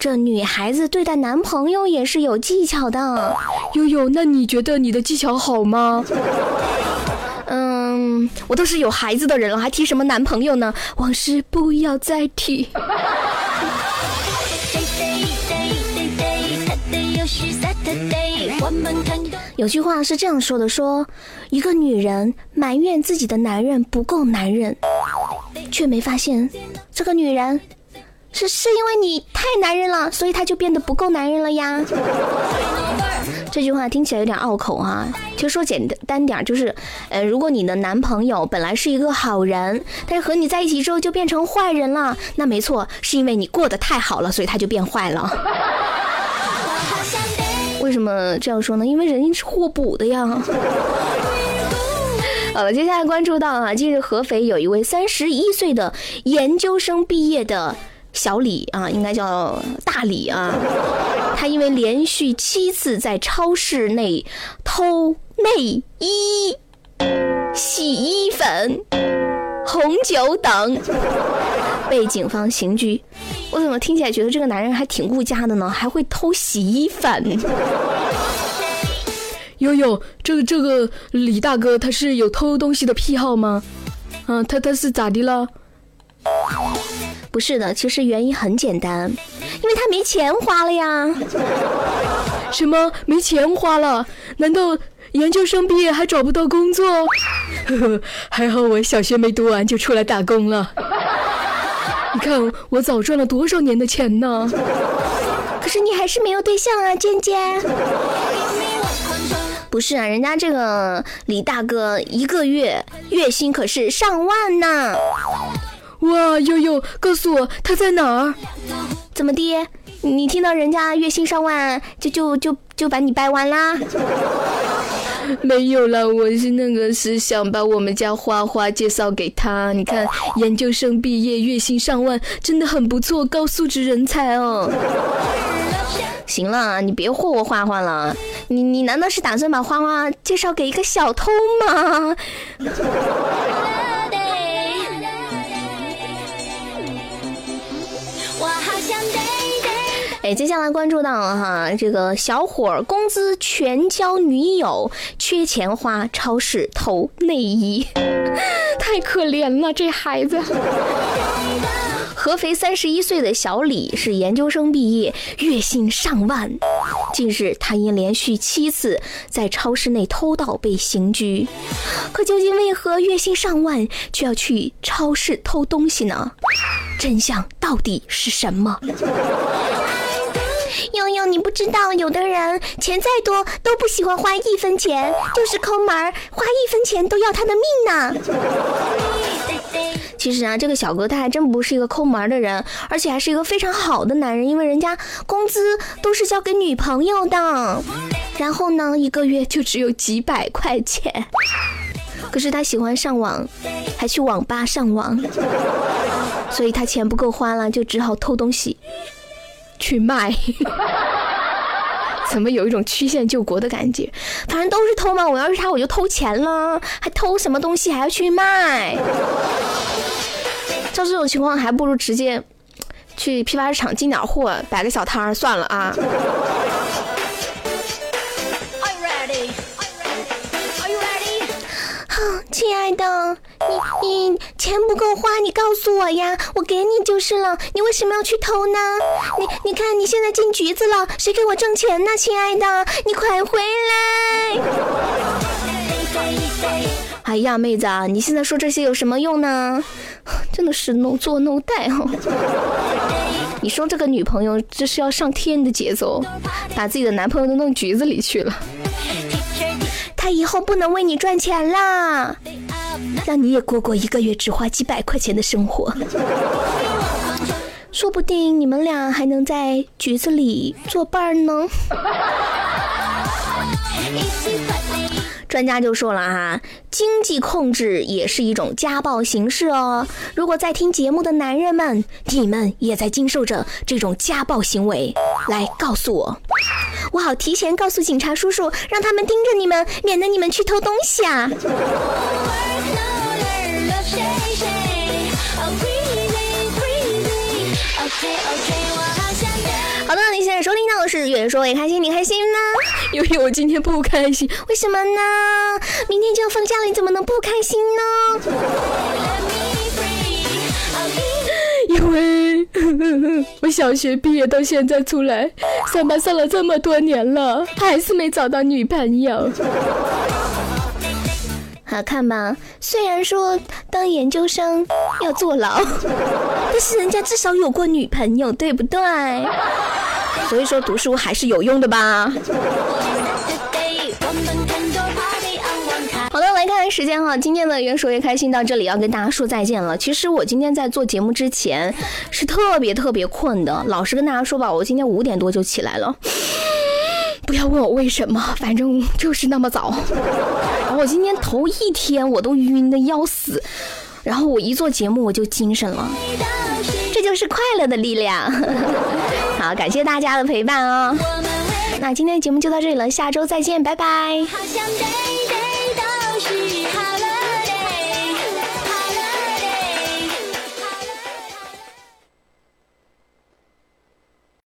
这女孩子对待男朋友也是有技巧的。悠悠，那你觉得你的技巧好吗？嗯，我都是有孩子的人了，还提什么男朋友呢？往事不要再提。有句话是这样说的：说一个女人埋怨自己的男人不够男人，却没发现这个女人是是因为你太男人了，所以他就变得不够男人了呀。这句话听起来有点拗口哈，其实说简单点就是，呃，如果你的男朋友本来是一个好人，但是和你在一起之后就变成坏人了，那没错，是因为你过得太好了，所以他就变坏了。为什么这样说呢？因为人家是互补的呀。好了，接下来关注到啊，近日合肥有一位三十一岁的研究生毕业的。小李啊，应该叫大李啊，他因为连续七次在超市内偷内衣、洗衣粉、红酒等，被警方刑拘。我怎么听起来觉得这个男人还挺顾家的呢？还会偷洗衣粉。悠悠，这个这个李大哥他是有偷东西的癖好吗？啊，他他是咋的了？不是的，其实原因很简单，因为他没钱花了呀。什么没钱花了？难道研究生毕业还找不到工作？呵呵，还好我小学没读完就出来打工了。你看我早赚了多少年的钱呢？可是你还是没有对象啊，尖尖。不是啊，人家这个李大哥一个月月薪可是上万呢。哇，悠悠，告诉我他在哪儿？怎么的？你听到人家月薪上万，就就就就把你掰弯啦？没有啦，我是那个是想把我们家花花介绍给他。你看，研究生毕业，月薪上万，真的很不错，高素质人才哦。行了，你别霍霍花花了。你你难道是打算把花花介绍给一个小偷吗？哎，接下来关注到哈，这个小伙儿工资全交女友，缺钱花，超市偷内衣，太可怜了，这孩子。合肥三十一岁的小李是研究生毕业，月薪上万。近日，他因连续七次在超市内偷盗被刑拘。可究竟为何月薪上万却要去超市偷东西呢？真相到底是什么？悠悠，你不知道，有的人钱再多都不喜欢花一分钱，就是抠门儿，花一分钱都要他的命呢。其实啊，这个小哥他还真不是一个抠门的人，而且还是一个非常好的男人，因为人家工资都是交给女朋友的，然后呢，一个月就只有几百块钱。可是他喜欢上网，还去网吧上网，所以他钱不够花了，就只好偷东西。去卖，怎么有一种曲线救国的感觉？反正都是偷嘛，我要是他，我就偷钱了，还偷什么东西还要去卖？照这种情况，还不如直接去批发市场进点货，摆个小摊儿算了啊。亲爱的，你你钱不够花，你告诉我呀，我给你就是了。你为什么要去偷呢？你你看你现在进局子了，谁给我挣钱呢？亲爱的，你快回来！哎呀，妹子啊，你现在说这些有什么用呢？真的是 no 做 no 带哈。你说这个女朋友这是要上天的节奏，把自己的男朋友都弄局子里去了。他以后不能为你赚钱啦，让你也过过一个月只花几百块钱的生活，说不定你们俩还能在局子里作伴呢。专家就说了哈，经济控制也是一种家暴形式哦。如果在听节目的男人们，你们也在经受着这种家暴行为，来告诉我，我好提前告诉警察叔叔，让他们盯着你们，免得你们去偷东西啊。是越说越开心，你开心吗？因为我今天不开心，为什么呢？明天就要放假了，你怎么能不开心呢？因为 我小学毕业到现在出来上班上了这么多年了，还是没找到女朋友。好看吧？虽然说当研究生要坐牢，但是人家至少有过女朋友，对不对？所以说读书还是有用的吧。好的，来看看时间哈，今天的越说越开心到这里要跟大家说再见了。其实我今天在做节目之前是特别特别困的，老实跟大家说吧，我今天五点多就起来了。不要问我为什么，反正就是那么早。我今天头一天我都晕的要死，然后我一做节目我就精神了，这就是快乐的力量。好，感谢大家的陪伴哦。那今天的节目就到这里了，下周再见，拜拜。好想对对都许